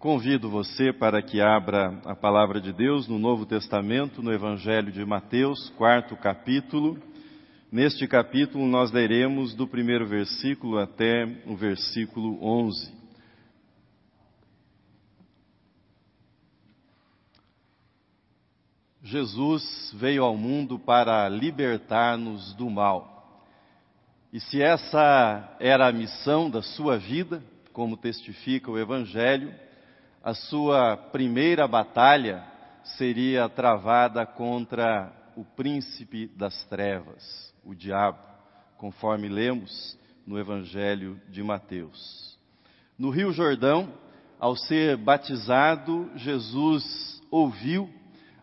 Convido você para que abra a palavra de Deus no Novo Testamento, no Evangelho de Mateus, quarto capítulo. Neste capítulo nós leremos do primeiro versículo até o versículo 11. Jesus veio ao mundo para libertar-nos do mal. E se essa era a missão da sua vida, como testifica o Evangelho, a sua primeira batalha seria travada contra o príncipe das trevas, o diabo, conforme lemos no Evangelho de Mateus. No Rio Jordão, ao ser batizado, Jesus ouviu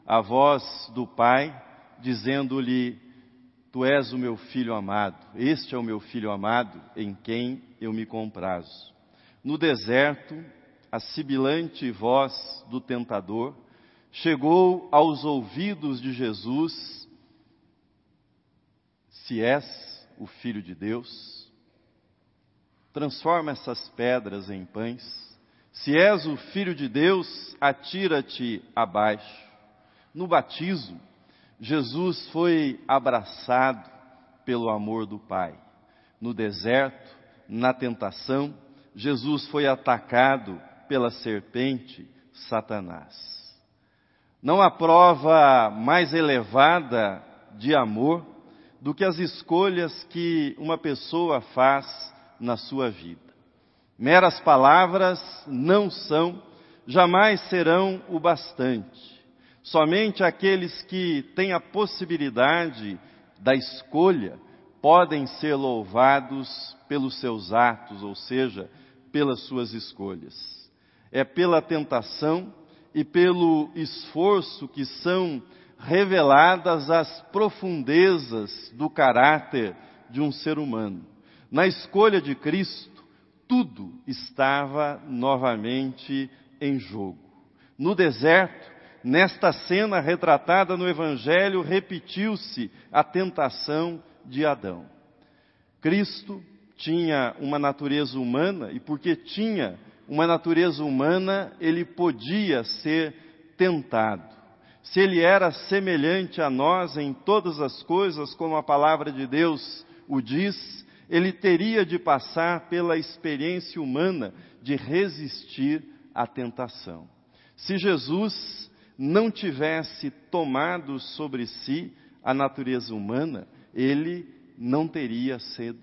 a voz do Pai dizendo-lhe: Tu és o meu filho amado, este é o meu filho amado em quem eu me comprazo. No deserto, a sibilante voz do tentador chegou aos ouvidos de Jesus: Se és o Filho de Deus, transforma essas pedras em pães. Se és o Filho de Deus, atira-te abaixo. No batismo, Jesus foi abraçado pelo amor do Pai. No deserto, na tentação, Jesus foi atacado pela serpente Satanás. Não há prova mais elevada de amor do que as escolhas que uma pessoa faz na sua vida. Meras palavras não são, jamais serão o bastante. Somente aqueles que têm a possibilidade da escolha podem ser louvados pelos seus atos, ou seja, pelas suas escolhas é pela tentação e pelo esforço que são reveladas as profundezas do caráter de um ser humano. Na escolha de Cristo, tudo estava novamente em jogo. No deserto, nesta cena retratada no Evangelho, repetiu-se a tentação de Adão. Cristo tinha uma natureza humana e, porque tinha uma natureza humana, ele podia ser tentado. Se ele era semelhante a nós em todas as coisas, como a palavra de Deus o diz, ele teria de passar pela experiência humana de resistir à tentação. Se Jesus não tivesse tomado sobre si a natureza humana, ele não teria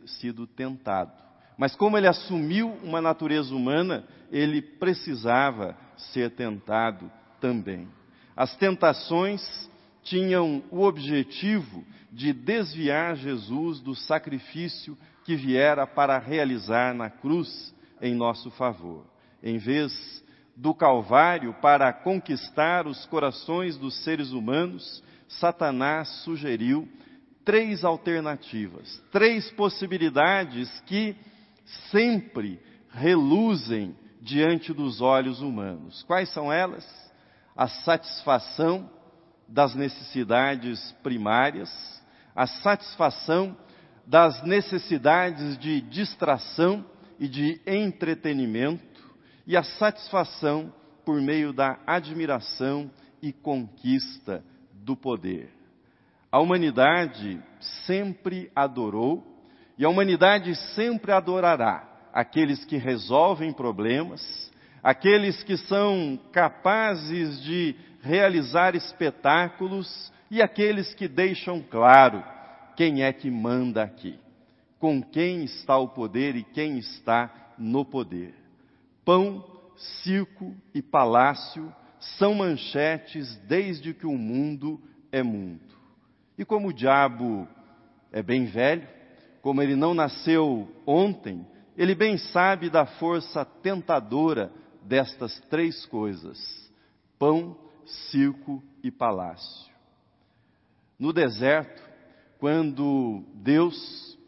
sido tentado. Mas como ele assumiu uma natureza humana, ele precisava ser tentado também. As tentações tinham o objetivo de desviar Jesus do sacrifício que viera para realizar na cruz em nosso favor. Em vez do Calvário para conquistar os corações dos seres humanos, Satanás sugeriu três alternativas, três possibilidades que sempre reluzem diante dos olhos humanos. Quais são elas? A satisfação das necessidades primárias, a satisfação das necessidades de distração e de entretenimento e a satisfação por meio da admiração e conquista do poder. A humanidade sempre adorou e a humanidade sempre adorará aqueles que resolvem problemas, aqueles que são capazes de realizar espetáculos e aqueles que deixam claro quem é que manda aqui, com quem está o poder e quem está no poder. Pão, circo e palácio são manchetes desde que o mundo é mundo. E como o diabo é bem velho, como ele não nasceu ontem, ele bem sabe da força tentadora destas três coisas: pão, circo e palácio. No deserto, quando Deus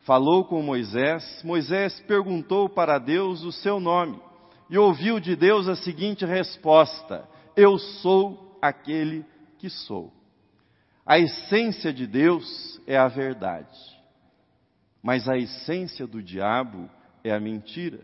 falou com Moisés, Moisés perguntou para Deus o seu nome e ouviu de Deus a seguinte resposta: Eu sou aquele que sou. A essência de Deus é a verdade mas a essência do diabo é a mentira.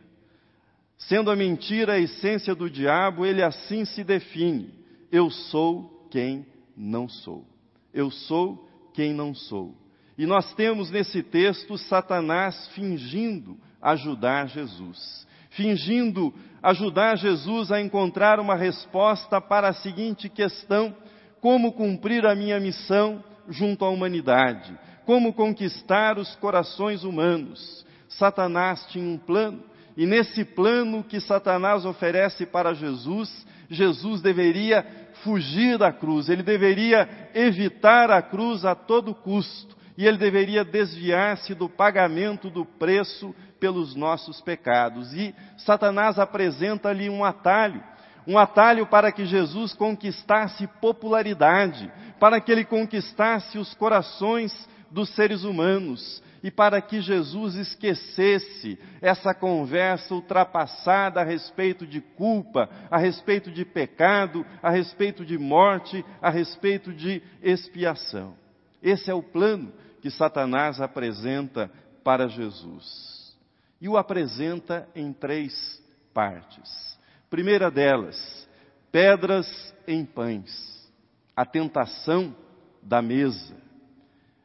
Sendo a mentira a essência do diabo, ele assim se define: eu sou quem não sou. Eu sou quem não sou. E nós temos nesse texto Satanás fingindo ajudar Jesus, fingindo ajudar Jesus a encontrar uma resposta para a seguinte questão: como cumprir a minha missão junto à humanidade? Como conquistar os corações humanos? Satanás tinha um plano, e nesse plano que Satanás oferece para Jesus, Jesus deveria fugir da cruz, ele deveria evitar a cruz a todo custo, e ele deveria desviar-se do pagamento do preço pelos nossos pecados. E Satanás apresenta-lhe um atalho, um atalho para que Jesus conquistasse popularidade, para que ele conquistasse os corações dos seres humanos e para que Jesus esquecesse essa conversa ultrapassada a respeito de culpa, a respeito de pecado, a respeito de morte, a respeito de expiação. Esse é o plano que Satanás apresenta para Jesus. E o apresenta em três partes. Primeira delas, pedras em pães. A tentação da mesa.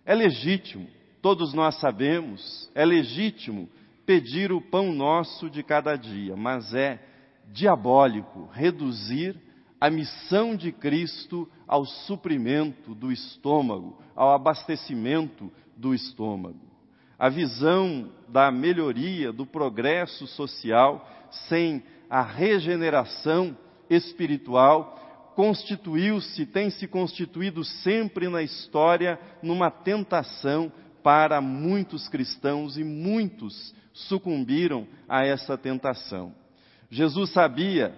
É legítimo Todos nós sabemos, é legítimo pedir o pão nosso de cada dia, mas é diabólico reduzir a missão de Cristo ao suprimento do estômago, ao abastecimento do estômago. A visão da melhoria, do progresso social, sem a regeneração espiritual, constituiu-se, tem se constituído sempre na história numa tentação para muitos cristãos e muitos sucumbiram a essa tentação. Jesus sabia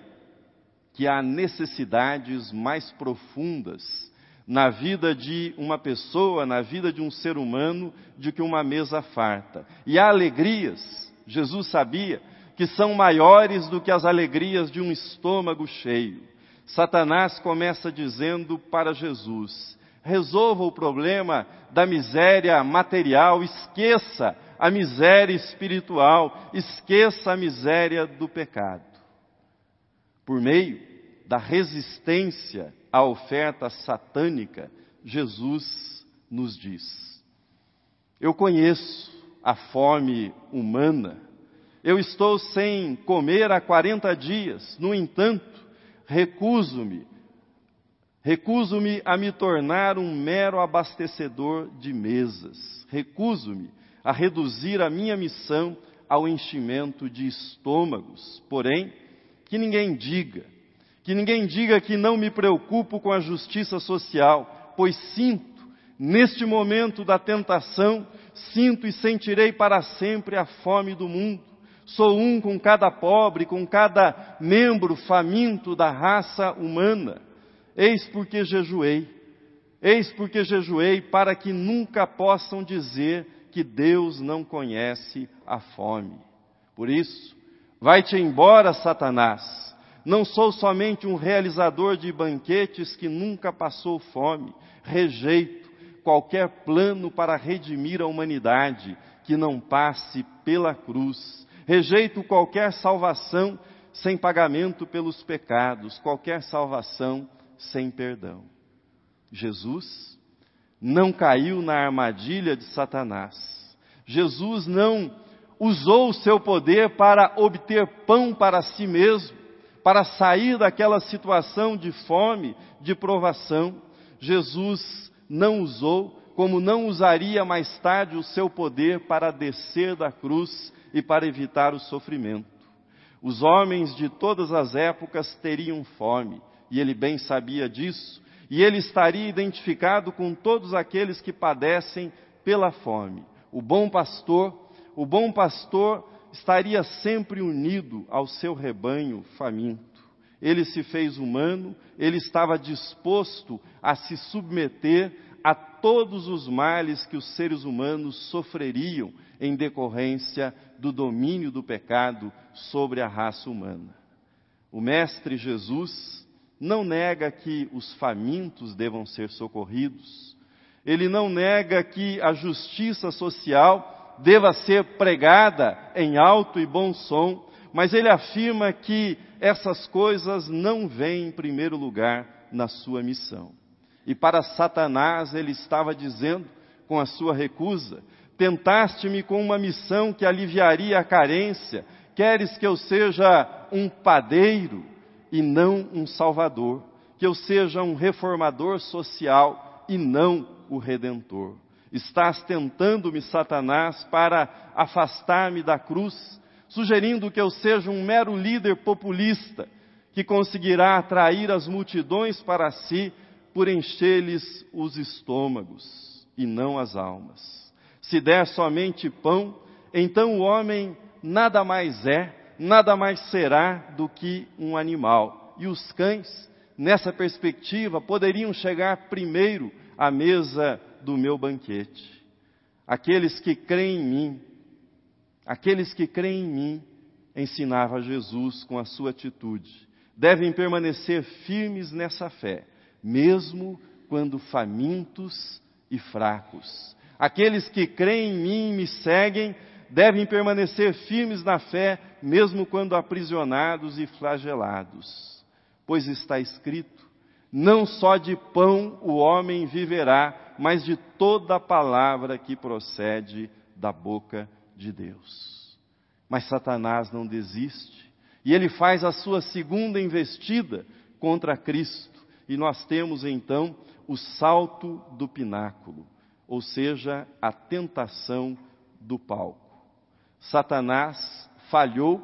que há necessidades mais profundas na vida de uma pessoa, na vida de um ser humano, do que uma mesa farta. E há alegrias, Jesus sabia, que são maiores do que as alegrias de um estômago cheio. Satanás começa dizendo para Jesus: resolva o problema da miséria material, esqueça a miséria espiritual, esqueça a miséria do pecado. Por meio da resistência à oferta satânica, Jesus nos diz: Eu conheço a fome humana, eu estou sem comer há 40 dias, no entanto, recuso-me Recuso-me a me tornar um mero abastecedor de mesas. Recuso-me a reduzir a minha missão ao enchimento de estômagos. Porém, que ninguém diga, que ninguém diga que não me preocupo com a justiça social, pois sinto, neste momento da tentação, sinto e sentirei para sempre a fome do mundo. Sou um com cada pobre, com cada membro faminto da raça humana. Eis porque jejuei, eis porque jejuei, para que nunca possam dizer que Deus não conhece a fome. Por isso, vai-te embora, Satanás. Não sou somente um realizador de banquetes que nunca passou fome. Rejeito qualquer plano para redimir a humanidade que não passe pela cruz. Rejeito qualquer salvação sem pagamento pelos pecados, qualquer salvação sem perdão. Jesus não caiu na armadilha de Satanás. Jesus não usou o seu poder para obter pão para si mesmo, para sair daquela situação de fome, de provação. Jesus não usou, como não usaria mais tarde o seu poder para descer da cruz e para evitar o sofrimento. Os homens de todas as épocas teriam fome, e ele bem sabia disso, e ele estaria identificado com todos aqueles que padecem pela fome. O bom pastor, o bom pastor estaria sempre unido ao seu rebanho faminto. Ele se fez humano, ele estava disposto a se submeter todos os males que os seres humanos sofreriam em decorrência do domínio do pecado sobre a raça humana. O Mestre Jesus não nega que os famintos devam ser socorridos, ele não nega que a justiça social deva ser pregada em alto e bom som, mas ele afirma que essas coisas não vêm em primeiro lugar na sua missão. E para Satanás ele estava dizendo, com a sua recusa, tentaste-me com uma missão que aliviaria a carência, queres que eu seja um padeiro e não um salvador, que eu seja um reformador social e não o redentor. Estás tentando-me, Satanás, para afastar-me da cruz, sugerindo que eu seja um mero líder populista que conseguirá atrair as multidões para si por encher-lhes os estômagos e não as almas. Se der somente pão, então o homem nada mais é, nada mais será do que um animal. E os cães, nessa perspectiva, poderiam chegar primeiro à mesa do meu banquete. Aqueles que creem em mim, aqueles que creem em mim, ensinava Jesus com a sua atitude devem permanecer firmes nessa fé, mesmo quando famintos e fracos. Aqueles que creem em mim e me seguem devem permanecer firmes na fé, mesmo quando aprisionados e flagelados. Pois está escrito: não só de pão o homem viverá, mas de toda palavra que procede da boca de Deus. Mas Satanás não desiste e ele faz a sua segunda investida contra Cristo. E nós temos então o salto do pináculo, ou seja, a tentação do palco. Satanás falhou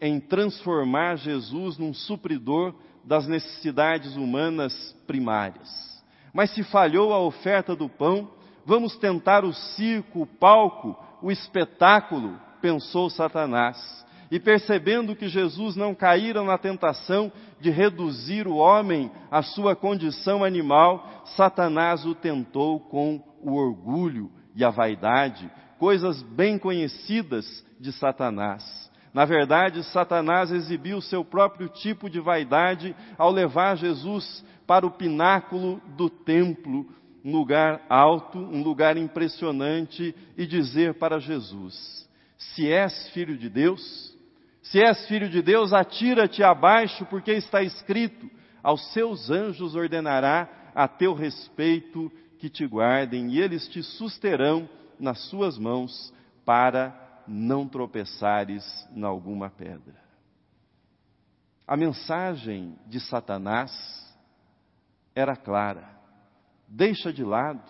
em transformar Jesus num supridor das necessidades humanas primárias. Mas se falhou a oferta do pão, vamos tentar o circo, o palco, o espetáculo, pensou Satanás e percebendo que Jesus não caíra na tentação de reduzir o homem à sua condição animal, Satanás o tentou com o orgulho e a vaidade, coisas bem conhecidas de Satanás. Na verdade, Satanás exibiu seu próprio tipo de vaidade ao levar Jesus para o pináculo do templo, um lugar alto, um lugar impressionante, e dizer para Jesus: Se és filho de Deus, se és filho de Deus, atira-te abaixo, porque está escrito: aos seus anjos ordenará a teu respeito que te guardem, e eles te susterão nas suas mãos, para não tropeçares em alguma pedra. A mensagem de Satanás era clara: deixa de lado,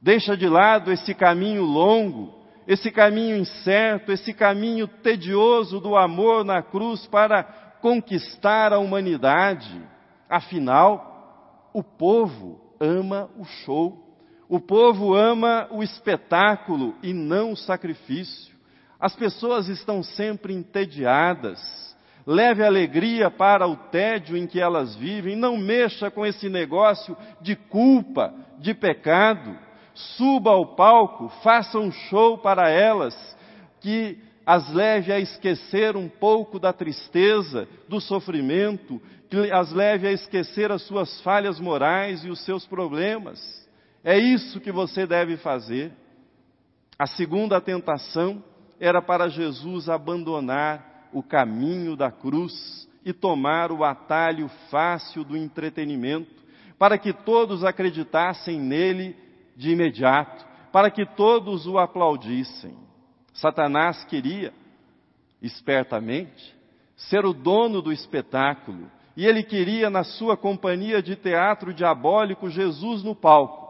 deixa de lado esse caminho longo esse caminho incerto, esse caminho tedioso do amor na cruz para conquistar a humanidade. Afinal, o povo ama o show, o povo ama o espetáculo e não o sacrifício. As pessoas estão sempre entediadas. Leve alegria para o tédio em que elas vivem, não mexa com esse negócio de culpa, de pecado suba ao palco, faça um show para elas, que as leve a esquecer um pouco da tristeza, do sofrimento, que as leve a esquecer as suas falhas morais e os seus problemas. É isso que você deve fazer. A segunda tentação era para Jesus abandonar o caminho da cruz e tomar o atalho fácil do entretenimento, para que todos acreditassem nele de imediato, para que todos o aplaudissem. Satanás queria, espertamente, ser o dono do espetáculo, e ele queria, na sua companhia de teatro diabólico, Jesus no palco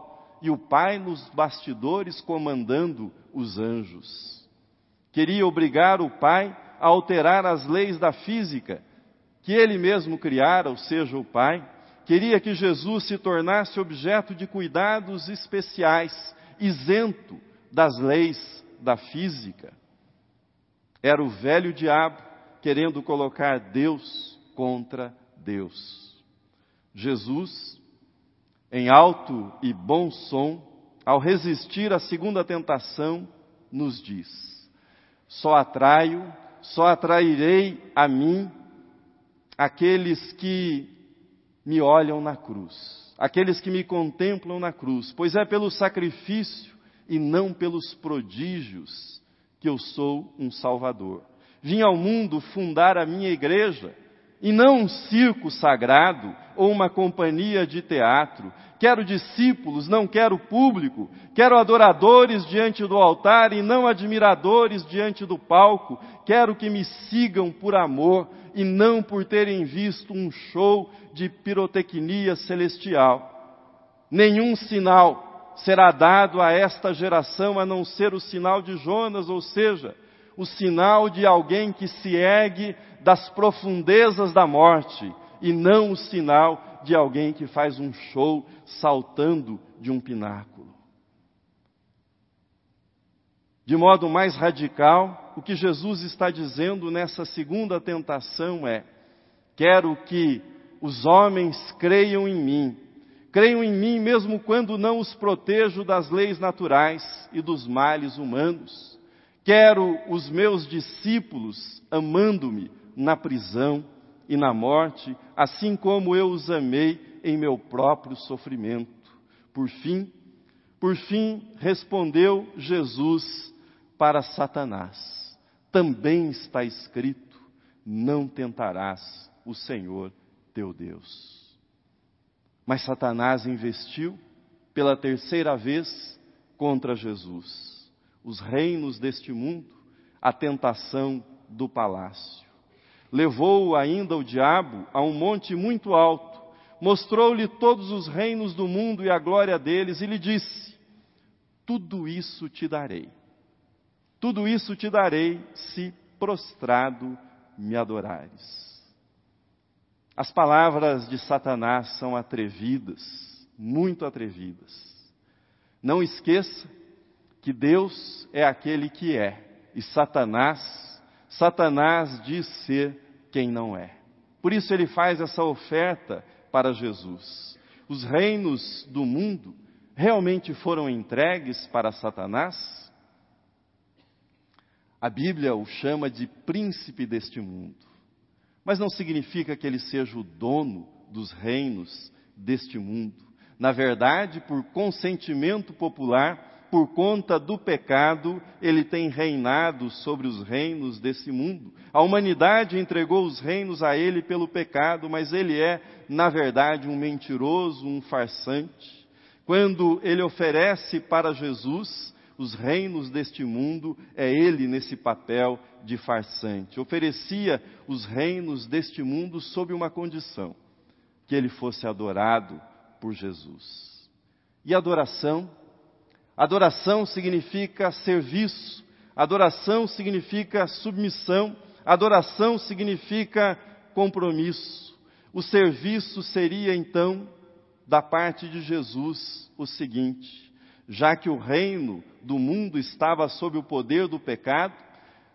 e o Pai nos bastidores comandando os anjos. Queria obrigar o Pai a alterar as leis da física que ele mesmo criara, ou seja, o Pai, queria que Jesus se tornasse objeto de cuidados especiais, isento das leis da física. Era o velho diabo querendo colocar Deus contra Deus. Jesus, em alto e bom som, ao resistir à segunda tentação, nos diz: Só atraio, só atrairei a mim aqueles que me olham na cruz, aqueles que me contemplam na cruz, pois é pelo sacrifício e não pelos prodígios que eu sou um Salvador. Vim ao mundo fundar a minha igreja, e não um circo sagrado ou uma companhia de teatro. Quero discípulos, não quero público. Quero adoradores diante do altar e não admiradores diante do palco. Quero que me sigam por amor e não por terem visto um show de pirotecnia celestial. Nenhum sinal será dado a esta geração a não ser o sinal de Jonas, ou seja, o sinal de alguém que se ergue das profundezas da morte e não o sinal de alguém que faz um show saltando de um pináculo. De modo mais radical, o que Jesus está dizendo nessa segunda tentação é: quero que os homens creiam em mim, creiam em mim mesmo quando não os protejo das leis naturais e dos males humanos. Quero os meus discípulos amando-me na prisão e na morte, assim como eu os amei em meu próprio sofrimento. Por fim, por fim respondeu Jesus para Satanás: Também está escrito: Não tentarás o Senhor teu Deus. Mas Satanás investiu pela terceira vez contra Jesus os reinos deste mundo, a tentação do palácio. Levou ainda o diabo a um monte muito alto, mostrou-lhe todos os reinos do mundo e a glória deles, e lhe disse: Tudo isso te darei. Tudo isso te darei se prostrado me adorares. As palavras de Satanás são atrevidas, muito atrevidas. Não esqueça que Deus é aquele que é e Satanás, Satanás diz ser quem não é. Por isso ele faz essa oferta para Jesus. Os reinos do mundo realmente foram entregues para Satanás? A Bíblia o chama de príncipe deste mundo. Mas não significa que ele seja o dono dos reinos deste mundo. Na verdade, por consentimento popular, por conta do pecado, ele tem reinado sobre os reinos desse mundo. A humanidade entregou os reinos a ele pelo pecado, mas ele é, na verdade, um mentiroso, um farsante. Quando ele oferece para Jesus os reinos deste mundo, é ele nesse papel de farsante. Oferecia os reinos deste mundo sob uma condição: que ele fosse adorado por Jesus. E adoração Adoração significa serviço, adoração significa submissão, adoração significa compromisso. O serviço seria então, da parte de Jesus, o seguinte: já que o reino do mundo estava sob o poder do pecado,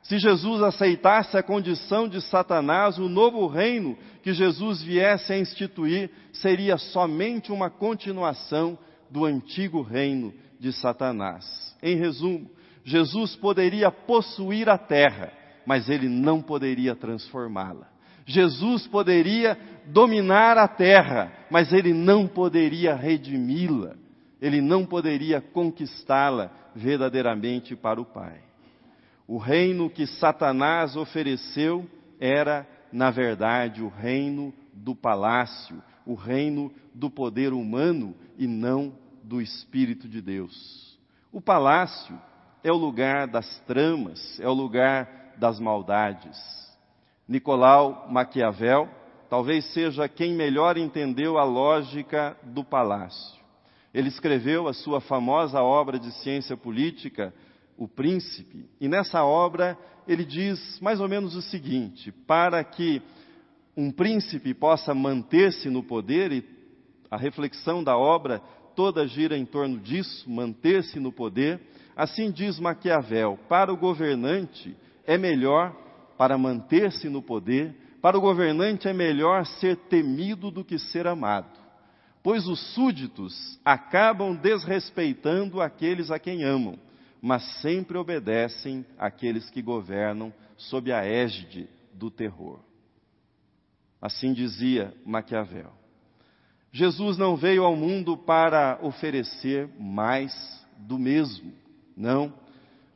se Jesus aceitasse a condição de Satanás, o novo reino que Jesus viesse a instituir seria somente uma continuação do antigo reino de Satanás. Em resumo, Jesus poderia possuir a terra, mas ele não poderia transformá-la. Jesus poderia dominar a terra, mas ele não poderia redimi-la. Ele não poderia conquistá-la verdadeiramente para o Pai. O reino que Satanás ofereceu era, na verdade, o reino do palácio, o reino do poder humano e não do Espírito de Deus. O palácio é o lugar das tramas, é o lugar das maldades. Nicolau Maquiavel talvez seja quem melhor entendeu a lógica do palácio. Ele escreveu a sua famosa obra de ciência política, O Príncipe, e nessa obra ele diz mais ou menos o seguinte: para que um príncipe possa manter-se no poder, e a reflexão da obra toda gira em torno disso, manter-se no poder. Assim diz Maquiavel: para o governante é melhor, para manter-se no poder, para o governante é melhor ser temido do que ser amado, pois os súditos acabam desrespeitando aqueles a quem amam, mas sempre obedecem àqueles que governam sob a égide do terror. Assim dizia Maquiavel. Jesus não veio ao mundo para oferecer mais do mesmo. Não.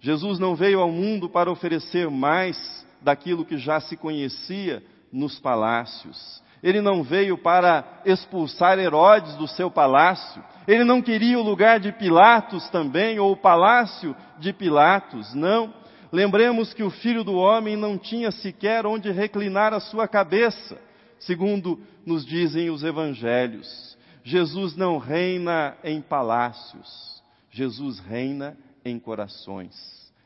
Jesus não veio ao mundo para oferecer mais daquilo que já se conhecia nos palácios. Ele não veio para expulsar Herodes do seu palácio. Ele não queria o lugar de Pilatos também, ou o palácio de Pilatos. Não. Lembremos que o filho do homem não tinha sequer onde reclinar a sua cabeça, segundo nos dizem os evangelhos. Jesus não reina em palácios, Jesus reina em corações,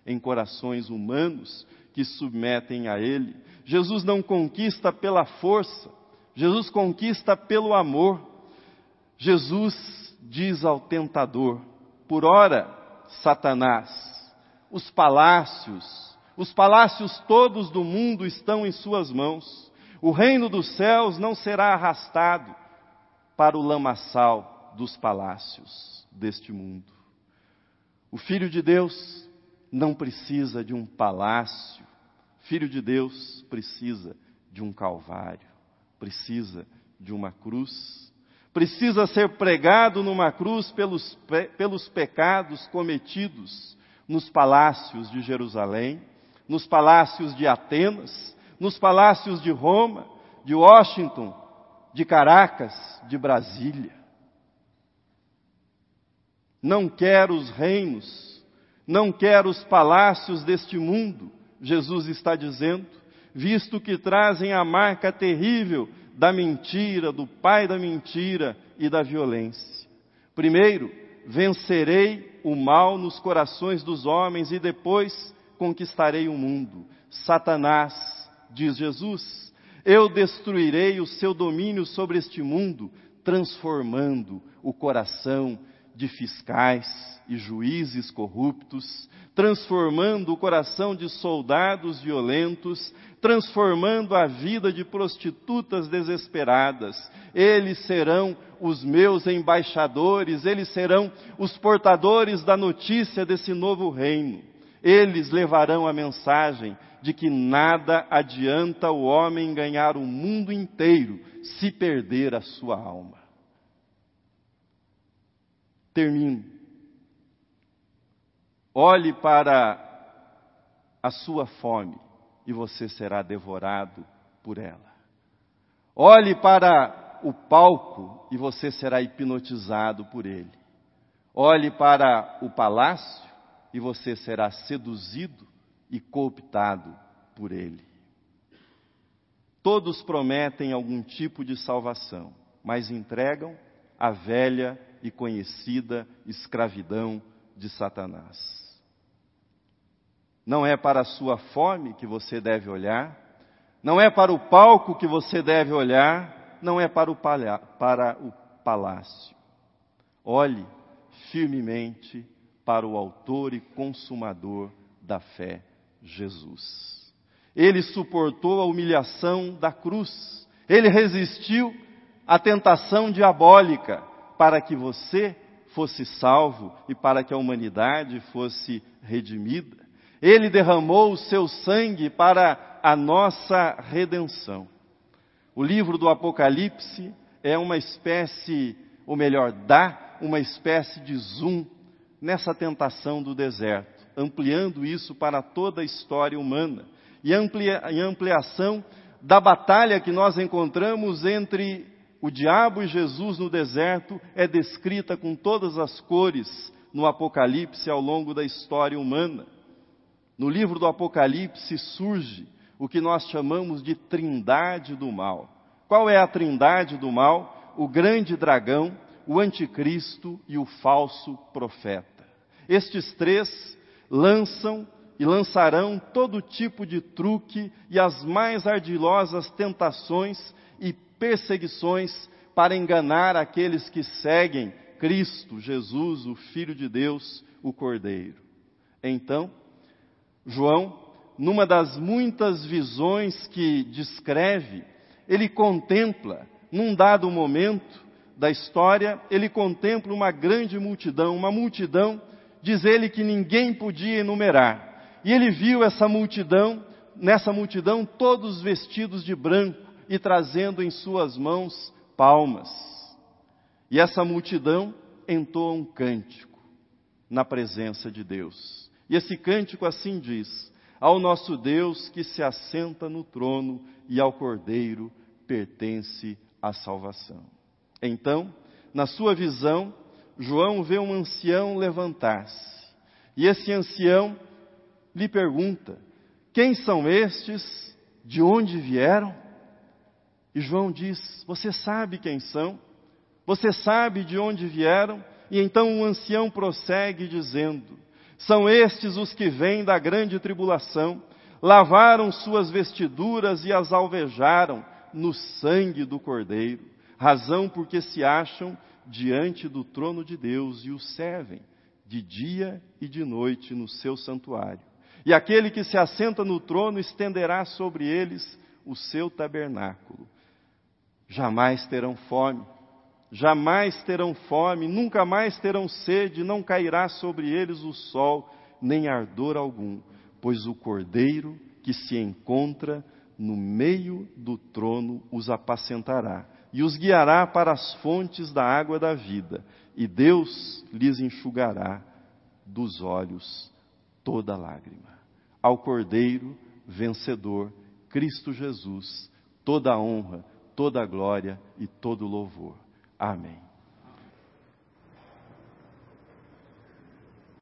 em corações humanos que submetem a Ele. Jesus não conquista pela força, Jesus conquista pelo amor. Jesus diz ao tentador: por ora, Satanás, os palácios, os palácios todos do mundo estão em Suas mãos. O reino dos céus não será arrastado para o lamaçal dos palácios deste mundo. O Filho de Deus não precisa de um palácio, Filho de Deus precisa de um calvário precisa de uma cruz, precisa ser pregado numa cruz pelos, pelos pecados cometidos nos palácios de Jerusalém, nos palácios de Atenas, nos palácios de Roma, de Washington, de Caracas, de Brasília. Não quero os reinos, não quero os palácios deste mundo, Jesus está dizendo, visto que trazem a marca terrível da mentira, do pai da mentira e da violência. Primeiro, vencerei o mal nos corações dos homens e depois conquistarei o mundo. Satanás, diz Jesus, eu destruirei o seu domínio sobre este mundo, transformando o coração de fiscais e juízes corruptos, transformando o coração de soldados violentos, transformando a vida de prostitutas desesperadas. Eles serão os meus embaixadores, eles serão os portadores da notícia desse novo reino. Eles levarão a mensagem de que nada adianta o homem ganhar o mundo inteiro se perder a sua alma. Termino. Olhe para a sua fome e você será devorado por ela. Olhe para o palco e você será hipnotizado por ele. Olhe para o palácio e você será seduzido e cooptado por ele. Todos prometem algum tipo de salvação, mas entregam a velha e conhecida escravidão de Satanás. Não é para a sua fome que você deve olhar, não é para o palco que você deve olhar, não é para o, palha, para o palácio. Olhe firmemente para o Autor e Consumador da fé, Jesus. Ele suportou a humilhação da cruz, ele resistiu à tentação diabólica, para que você fosse salvo e para que a humanidade fosse redimida. Ele derramou o seu sangue para a nossa redenção. O livro do Apocalipse é uma espécie, ou melhor, dá uma espécie de zoom nessa tentação do deserto, ampliando isso para toda a história humana e amplia, ampliação da batalha que nós encontramos entre o diabo e Jesus no deserto é descrita com todas as cores no Apocalipse ao longo da história humana. No livro do Apocalipse surge o que nós chamamos de trindade do mal. Qual é a trindade do mal? O grande dragão, o anticristo e o falso profeta. Estes três lançam e lançarão todo tipo de truque e as mais ardilosas tentações e perseguições para enganar aqueles que seguem Cristo, Jesus, o Filho de Deus, o Cordeiro. Então, João, numa das muitas visões que descreve, ele contempla, num dado momento da história, ele contempla uma grande multidão, uma multidão, diz ele que ninguém podia enumerar. E ele viu essa multidão, nessa multidão, todos vestidos de branco, e trazendo em suas mãos palmas. E essa multidão entoa um cântico na presença de Deus. E esse cântico assim diz: ao nosso Deus que se assenta no trono e ao Cordeiro pertence a salvação. Então, na sua visão, João vê um ancião levantar-se. E esse ancião lhe pergunta: Quem são estes? De onde vieram? E João diz: Você sabe quem são? Você sabe de onde vieram? E então o ancião prossegue dizendo: São estes os que vêm da grande tribulação, lavaram suas vestiduras e as alvejaram no sangue do Cordeiro, razão porque se acham diante do trono de Deus e o servem de dia e de noite no seu santuário. E aquele que se assenta no trono estenderá sobre eles o seu tabernáculo. Jamais terão fome, jamais terão fome, nunca mais terão sede, não cairá sobre eles o sol, nem ardor algum, pois o cordeiro que se encontra no meio do trono os apacentará e os guiará para as fontes da água da vida, e Deus lhes enxugará dos olhos toda lágrima. Ao Cordeiro vencedor, Cristo Jesus, toda a honra, toda a glória e todo o louvor. Amém.